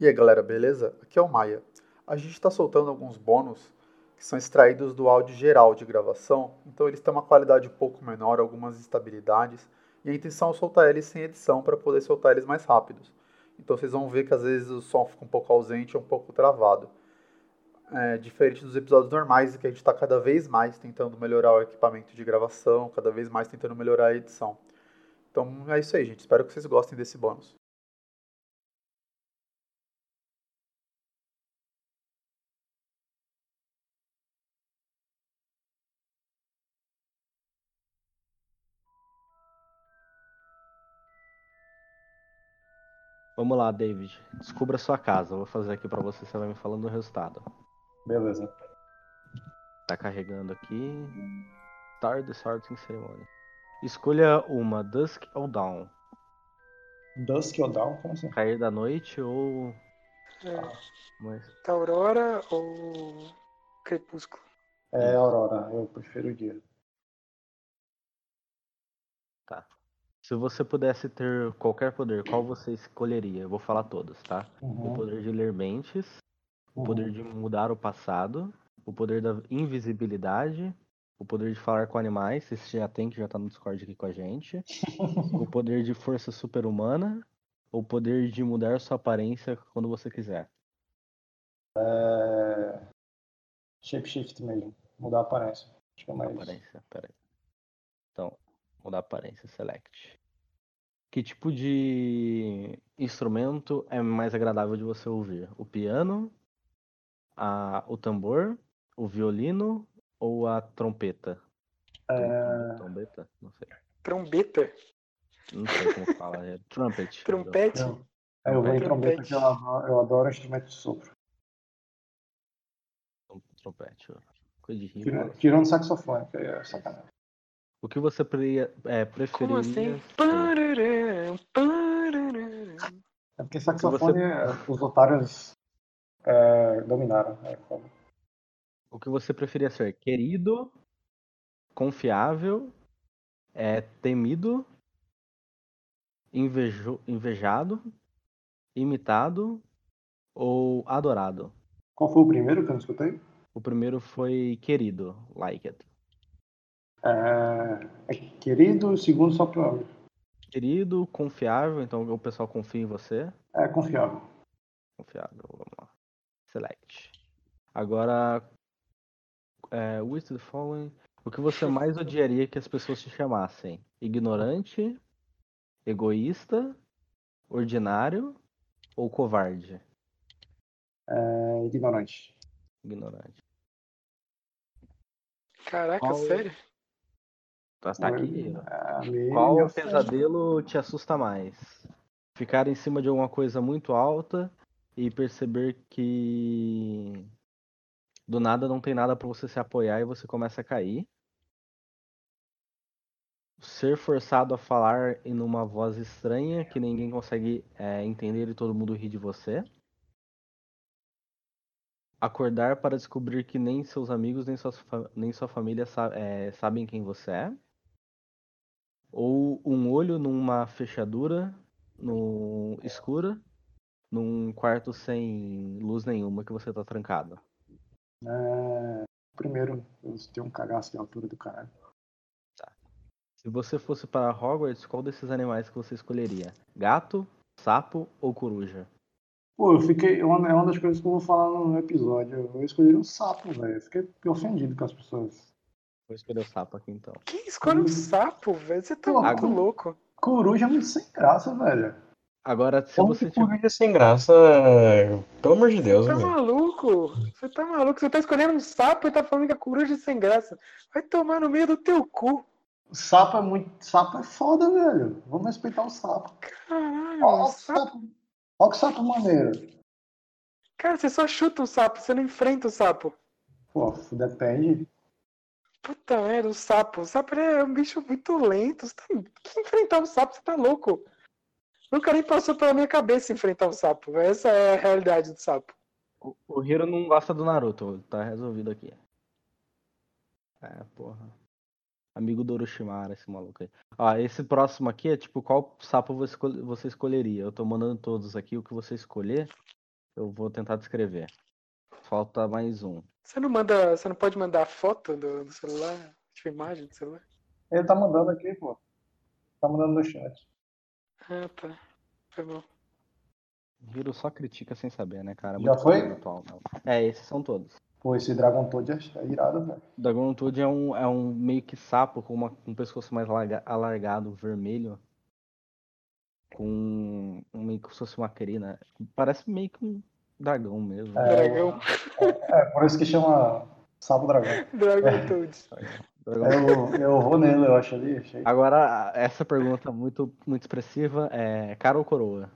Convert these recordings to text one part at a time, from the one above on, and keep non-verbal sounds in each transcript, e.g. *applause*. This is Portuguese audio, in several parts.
E aí galera, beleza? Aqui é o Maia. A gente está soltando alguns bônus que são extraídos do áudio geral de gravação, então eles têm uma qualidade um pouco menor, algumas instabilidades, e a intenção é soltar eles sem edição para poder soltar eles mais rápidos. Então vocês vão ver que às vezes o som fica um pouco ausente, um pouco travado. É, diferente dos episódios normais, que a gente está cada vez mais tentando melhorar o equipamento de gravação, cada vez mais tentando melhorar a edição. Então é isso aí, gente. Espero que vocês gostem desse bônus. Vamos lá, David. Descubra sua casa. Eu vou fazer aqui pra você, você vai me falando o resultado. Beleza. Tá carregando aqui. Start the sorting ceremony. Escolha uma, Dusk ou Dawn. Dusk ou Dawn? Como assim? Cair da noite ou. É, Mas... Aurora ou Crepúsculo? É Aurora, eu prefiro o dia. Tá. Se você pudesse ter qualquer poder, qual você escolheria? Eu vou falar todos, tá? O Uhum, poder de ler mentes, o uhum. poder de mudar o passado, o poder da invisibilidade, o poder de falar com animais, esse já tem que já tá no Discord aqui com a gente, *laughs* o poder de força super-humana, o poder de mudar sua aparência quando você quiser. É... Shapeshift mesmo. Mudar a aparência. Acho que é mais. Aparência, peraí. Então, mudar a aparência, select. Que tipo de instrumento é mais agradável de você ouvir? O piano, a, o tambor, o violino ou a trompeta? É... Trombeta? Não sei. Trombeta? Não sei como fala. É *laughs* trumpet. Eu, é, eu vou em eu adoro, eu adoro instrumento de sopro. Trompete. ó. Coisa de rima. Tirando, tirando saxofone, que é sacanagem. O que você pre, é, preferiria? Como assim? É porque saxofone é, os otários é, dominaram. É. O que você preferia ser? Querido, confiável, é, temido, invejo, invejado, imitado ou adorado? Qual foi o primeiro que eu não escutei? O primeiro foi querido, like it. É, é querido, segundo só pra. Querido, confiável, então o pessoal confia em você. É confiável. Confiável, vamos lá. Select. Agora, é, with the following. O que você mais odiaria que as pessoas te chamassem? Ignorante, egoísta, ordinário ou covarde? É ignorante. Ignorante. Caraca, Qual- sério? Tá, tá aqui. É, meio- Qual meio- pesadelo te assusta mais? Ficar em cima de alguma coisa muito alta e perceber que do nada não tem nada pra você se apoiar e você começa a cair. Ser forçado a falar em uma voz estranha que ninguém consegue é, entender e todo mundo ri de você. Acordar para descobrir que nem seus amigos nem sua, nem sua família é, sabem quem você é. Ou um olho numa fechadura no escura, num quarto sem luz nenhuma que você tá trancado. É, primeiro, eu tenho um cagaço de altura do caralho. Se você fosse para Hogwarts, qual desses animais que você escolheria? Gato, sapo ou coruja? Pô, eu fiquei. É uma, é uma das coisas que eu vou falar no episódio. Eu escolhi um sapo, velho. Eu Fiquei ofendido com as pessoas. Vou escolher o sapo aqui então. Quem escolhe um sapo, velho? Você tá Pô, muito agora- louco. Coruja é muito sem graça, velho. Agora, se Como você que tiver... coruja sem graça? Pelo amor de Deus, Tá meu. maluco? Você tá maluco? Você tá escolhendo um sapo e tá falando que a coruja é sem graça. Vai tomar no meio do teu cu. Sapo é muito. Sapo é foda, velho. Vamos respeitar o sapo. Caralho, Olha o sapo. sapo. Olha que sapo maneiro. Cara, você só chuta um sapo, você não enfrenta o sapo. Pô, depende. Puta merda, o sapo. O sapo é um bicho muito lento. Você tá... que enfrentar um sapo, você tá louco. Nunca nem passou pela minha cabeça enfrentar um sapo. Essa é a realidade do sapo. O, o Hiro não gosta do Naruto, tá resolvido aqui. É, porra. Amigo do Orochimaru, esse maluco aí. Ó, esse próximo aqui é tipo, qual sapo você escolheria? Eu tô mandando todos aqui, o que você escolher. Eu vou tentar descrever. Falta mais um. Você não manda. Você não pode mandar foto do, do celular? Tipo, imagem do celular? Ele tá mandando aqui, pô. Tá mandando no chat. Ah, tá. Foi bom. Hiro só critica sem saber, né, cara? Já Muito foi? problema atual, não. É, esses são todos. Pô, esse Dragon Toad é é irado, velho. Dragon Toad é um, é um meio que sapo com uma, um pescoço mais larga- alargado, vermelho. Com um, meio que se fosse uma crina. Parece meio que um dragão mesmo. É, Dragão. É, por isso que chama Sapo Dragão. *laughs* Dragon Toad. Dragão. Eu, eu vou nele, eu acho ali. Achei. Agora, essa pergunta muito, muito expressiva é cara ou coroa?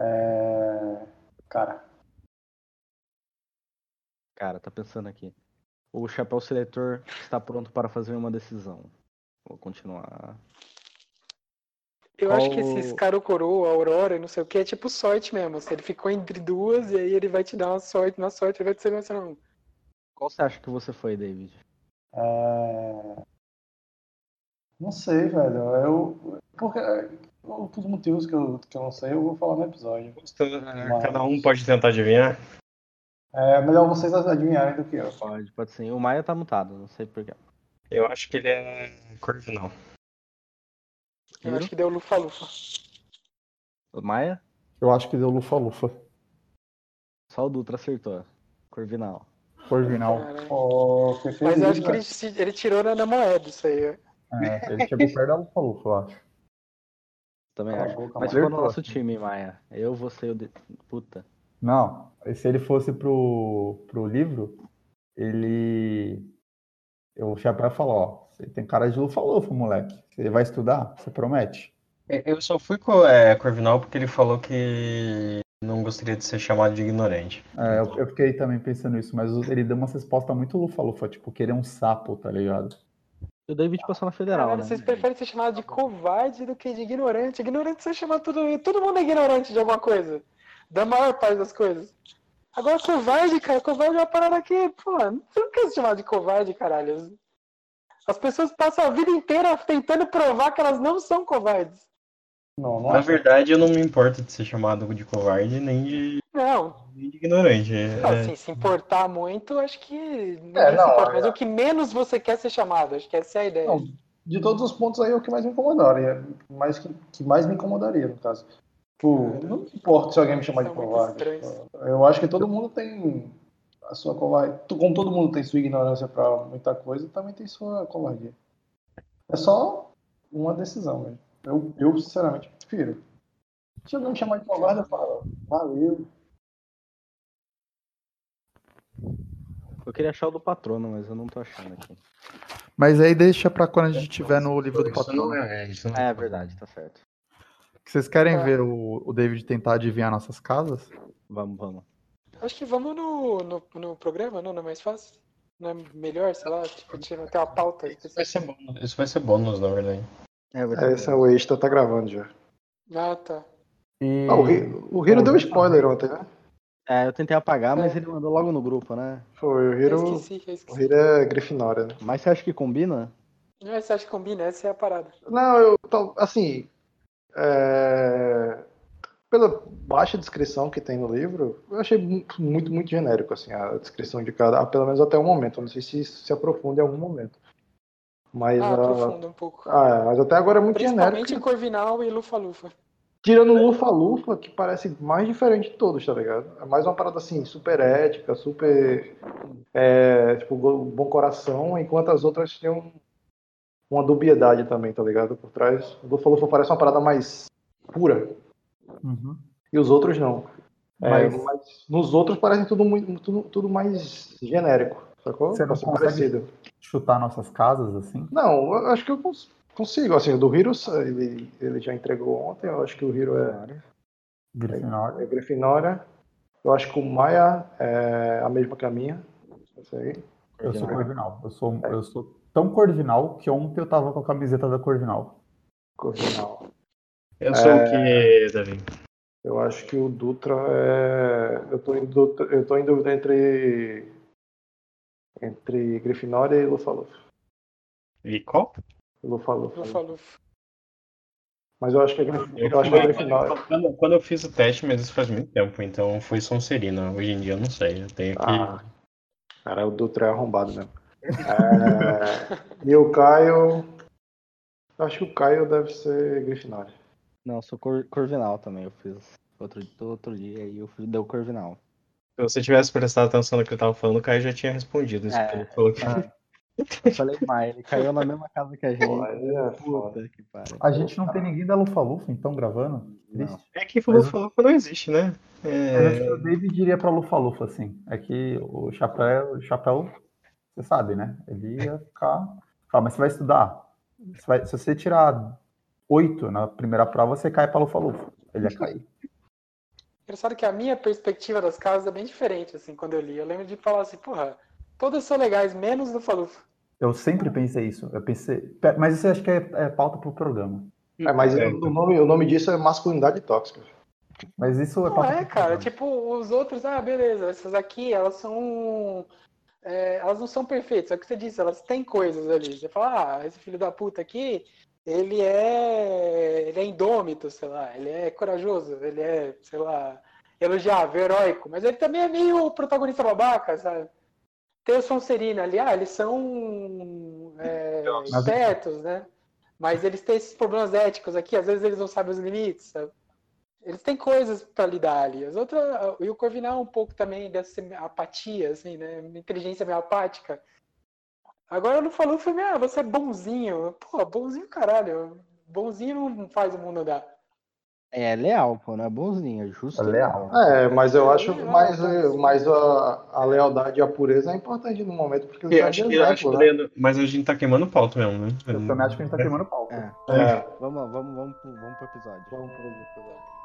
É... Cara, Cara, tá pensando aqui. O chapéu seletor está pronto para fazer uma decisão. Vou continuar. Eu acho que Qual- esses cara ou coroa, aurora, e não sei o que, é tipo sorte mesmo. assim, ele ficou entre duas e aí ele vai te dar uma sorte. Na sorte ele vai te selecionar um. Qual você acha que você foi, David? é... Não sei, velho. Eu. Porque. Por motivos que eu, que eu não sei, eu vou falar no episódio. Cada um pode tentar adivinhar. É melhor vocês adivinharem do que eu. Pode, pode ser. O Maia tá mutado, não sei porquê. Eu acho que ele é Corvinal. Eu acho que deu lufa-lufa. Maia? Eu acho que deu lufa-lufa. Só o Dutra acertou. Corvinal. Corvinal. Fefe, Mas eu acho que ele, ele tirou na, na moeda isso aí. É, ele chegou perto da lufa-lufa, eu acho. Também acho. boca, Mas ficou no nosso time, Maia. Eu, você e o. De... Puta. Não, se ele fosse pro, pro livro, ele. O chapéu falou, ó, você tem cara de lufa-lufa, moleque. Você vai estudar? Você promete? Eu só fui com é, Corvinal porque ele falou que não gostaria de ser chamado de ignorante. É, eu, eu fiquei também pensando nisso, mas ele deu uma resposta muito lufa-lufa, tipo, querer um sapo, tá ligado? O David passou na federal, Caralho, né? vocês preferem ser chamados de covarde do que de ignorante. Ignorante você chama tudo. Todo mundo é ignorante de alguma coisa. Da maior parte das coisas. Agora, covarde, cara, covarde é uma parada que, pô, você não quer ser chamado de covarde, caralho. As pessoas passam a vida inteira tentando provar que elas não são covardes. Não, não Na acho. verdade, eu não me importo de ser chamado de covarde nem de, Não, nem de ignorante. Não, É, assim, se importar muito, acho que ninguém É, não, importa. Mas é. o que menos você quer ser chamado, acho que essa é a ideia. Não, de todos os pontos aí, é o que mais me incomodaria. Mais que, que mais me incomodaria, no caso. Tipo, não importa se alguém me chamar de covarde. Eu acho que todo mundo tem a sua covardia. Como todo mundo tem sua ignorância pra muita coisa, também tem sua covardia. É só uma decisão, velho. Eu, eu, sinceramente, prefiro. Se alguém me chamar de covarde, eu falo, valeu. Eu queria achar o do patrono, mas eu não tô achando aqui. Mas aí deixa pra quando a gente tiver no livro do não é, isso não É verdade, tá certo. Vocês querem Tá. ver o, o David tentar adivinhar nossas casas? Vamos, vamos. Acho que vamos no, no, no programa, não? Não é mais fácil? Não é melhor, sei lá, tipo, tirar até uma pauta. Isso vai ser bônus, isso vai ser bônus, na verdade. É, vai ser É, esse é o extra, tá gravando já. Ah, tá. E... Ah, o, Ri- o Hiro deu spoiler ontem, né? É, eu tentei apagar, mas É. ele mandou logo no grupo, né? Foi, o Eu Hiro, esqueci, eu o. Hiro é Grifinória, né? Mas você acha que combina? Não, você acha que combina? Essa é a parada. Não, eu, assim, é, pela baixa descrição que tem no livro, eu achei muito, muito, muito genérico, assim, a descrição de cada, pelo menos até o momento. Eu não sei se se aprofunda em algum momento. Mas, Ah, a- aprofunda um pouco. ah, mas até agora é muito Principalmente genérico. em Corvinal e Lufa-Lufa. Tirando o Lufa Lufa, que parece mais diferente de todos, tá ligado? É mais uma parada assim, super ética, super. é, tipo, bom coração, enquanto as outras têm um- uma dubiedade também, tá ligado? Por trás. O Lufa Lufa parece uma parada mais pura, Uhum. e os outros não. É, Mas- mas nos outros parece tudo, muito, tudo, tudo mais genérico, sacou? Você não consegue- parecido. Chutar nossas casas, assim? Não, eu acho que eu cons- consigo. Assim, o do Hiro, ele, ele já entregou ontem, eu acho que o Hiro é. Grifinória. É Grifinória. Eu acho que o Maia é a mesma que a minha. Eu sou Corvinal. Eu sou, eu sou tão Corvinal que ontem eu tava com a camiseta da Corvinal. Corvinal. Eu sou o que, Davi? Eu acho que o Dutra é. Eu tô em dúvida, eu tô em dúvida entre. Entre Grifinória e Lufa-Lufa. E qual? Lufa-Lufa. Lufa-Lufa. Mas eu acho que é, Grif- eu acho que é Grifinória. Quando, quando eu fiz o teste, mas isso faz muito tempo, então foi Sonserina. Hoje em dia eu não sei. Eu tenho que. Ah, cara, o Dutra é arrombado mesmo. É, *laughs* e o Caio. eu Acho que o Caio deve ser Grifinória. Não, eu sou cor, Corvinal também. Eu fiz outro, outro dia e eu fui, deu Corvinal. Se você tivesse prestado atenção no que eu tava falando, o Caio já tinha respondido isso. É, que ele falou que... ah, eu falei mais, ele caiu na mesma casa que a gente. Pô, é que pariu. A gente não tem ninguém da Lufa-Lufa, então, gravando? Triste. É que falou, falou que não existe, né? É... acho que o David iria pra Lufa-Lufa, assim. É que o chapéu, o chapéu, você sabe, né? Ele ia ficar. Fala, mas você vai estudar. Você vai- se você tirar oito na primeira prova, você cai pra Lufa-Lufa. Ele ia cair. Engraçado que a minha perspectiva das casas é bem diferente, assim, quando eu li. Eu lembro de falar assim, porra, todas são legais, menos do Falufa. Eu sempre pensei isso. Eu pensei. Pe- Mas isso eu acho que é, é pauta pro programa. É, mas É. o, nome, o nome disso é masculinidade tóxica. Mas isso é Não pauta é, pro cara, tipo, os outros, ah, beleza, essas aqui, elas são. é, elas não são perfeitas, é o que você disse, elas têm coisas ali. Você fala, ah, esse filho da puta aqui, ele é. ele é indômito, sei lá, ele é corajoso, ele é, sei lá, elogiável, heróico, mas ele também é meio protagonista babaca, sabe? Tem o Sonserina ali, ah, eles são é, espertos, né? Mas eles têm esses problemas éticos aqui, às vezes eles não sabem os limites, sabe? Eles têm coisas pra lidar ali. As outras, e o Corvinal um pouco também dessa apatia, assim, né? Uma inteligência meio apática. Agora não falou, foi meio, ah, você é bonzinho. Pô, bonzinho caralho. Bonzinho não faz o mundo andar. É leal, pô, não é bonzinho, é justo. É leal. É, mas eu acho Não, mais, não, mais a, a lealdade e a pureza é importante no momento, porque Eu acho é que, eu acho exemplo, né? Mas a gente tá queimando pauta mesmo, né? Eu também acho que a gente tá queimando pauta. É. É. Vamos, vamos, vamos, vamos pro episódio. Vamos pro episódio.